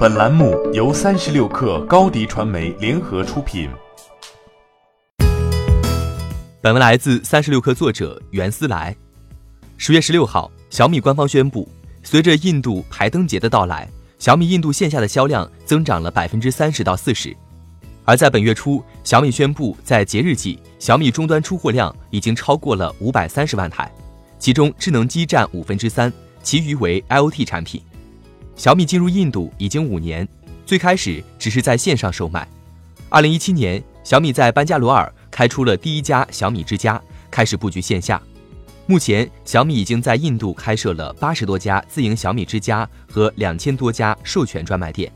本栏目由三十六氪高低传媒联合出品。本文来自三十六氪作者袁思来。十月十六号，小米官方宣布，随着印度排灯节的到来，小米印度线下的销量增长了百分之三十到四十。而在本月初，小米宣布，在节日季，小米终端出货量已经超过了五百三十万台，其中智能机占五分之三，其余为 IoT 产品。小米进入印度已经五年，最开始只是在线上售卖。二零一七年，小米在班加罗尔开出了第一家小米之家，开始布局线下。目前，小米已经在印度开设了八十多家自营小米之家和两千多家授权专卖店。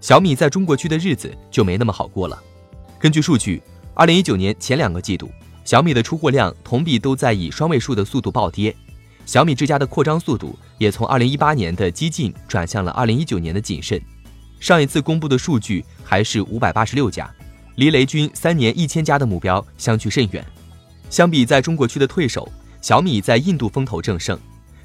小米在中国区的日子就没那么好过了。根据数据，二零一九年前两个季度，小米的出货量同比都在以双位数的速度暴跌。小米之家的扩张速度也从二零一八年的激进转向了二零一九年的谨慎。上一次公布的数据还是五百八十六家，离雷军三年一千家的目标相距甚远。相比在中国区的退守，小米在印度风头正盛。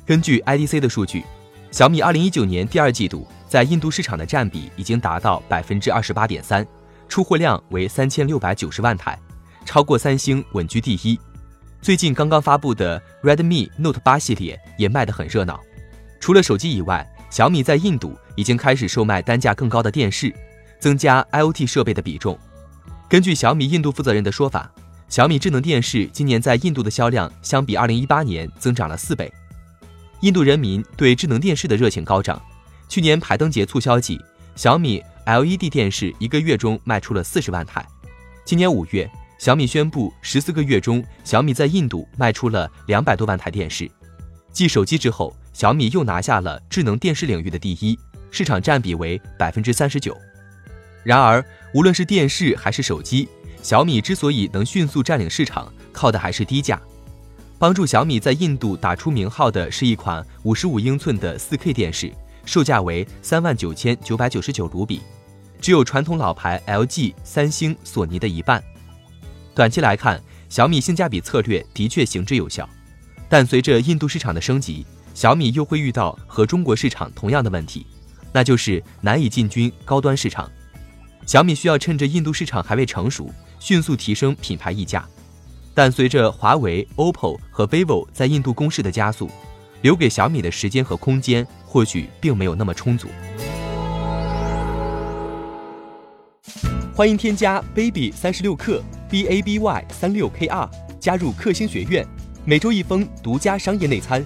根据 IDC 的数据，小米二零一九年第二季度在印度市场的占比已经达到百分之二十八点三，出货量为三千六百九十万台，超过三星，稳居第一。最近刚刚发布的 Redmi Note 八系列也卖得很热闹。除了手机以外，小米在印度已经开始售卖单价更高的电视，增加 IoT 设备的比重。根据小米印度负责人的说法，小米智能电视今年在印度的销量相比2018年增长了四倍。印度人民对智能电视的热情高涨。去年排灯节促销季，小米 LED 电视一个月中卖出了四十万台。今年五月。小米宣布，十四个月中，小米在印度卖出了两百多万台电视。继手机之后，小米又拿下了智能电视领域的第一，市场占比为百分之三十九。然而，无论是电视还是手机，小米之所以能迅速占领市场，靠的还是低价。帮助小米在印度打出名号的是一款五十五英寸的四 K 电视，售价为三万九千九百九十九卢比，只有传统老牌 LG、三星、索尼的一半。短期来看，小米性价比策略的确行之有效，但随着印度市场的升级，小米又会遇到和中国市场同样的问题，那就是难以进军高端市场。小米需要趁着印度市场还未成熟，迅速提升品牌溢价。但随着华为、OPPO 和 vivo 在印度攻势的加速，留给小米的时间和空间或许并没有那么充足。欢迎添加 baby 三十六克。b a b y 三六 k r 加入克星学院，每周一封独家商业内参，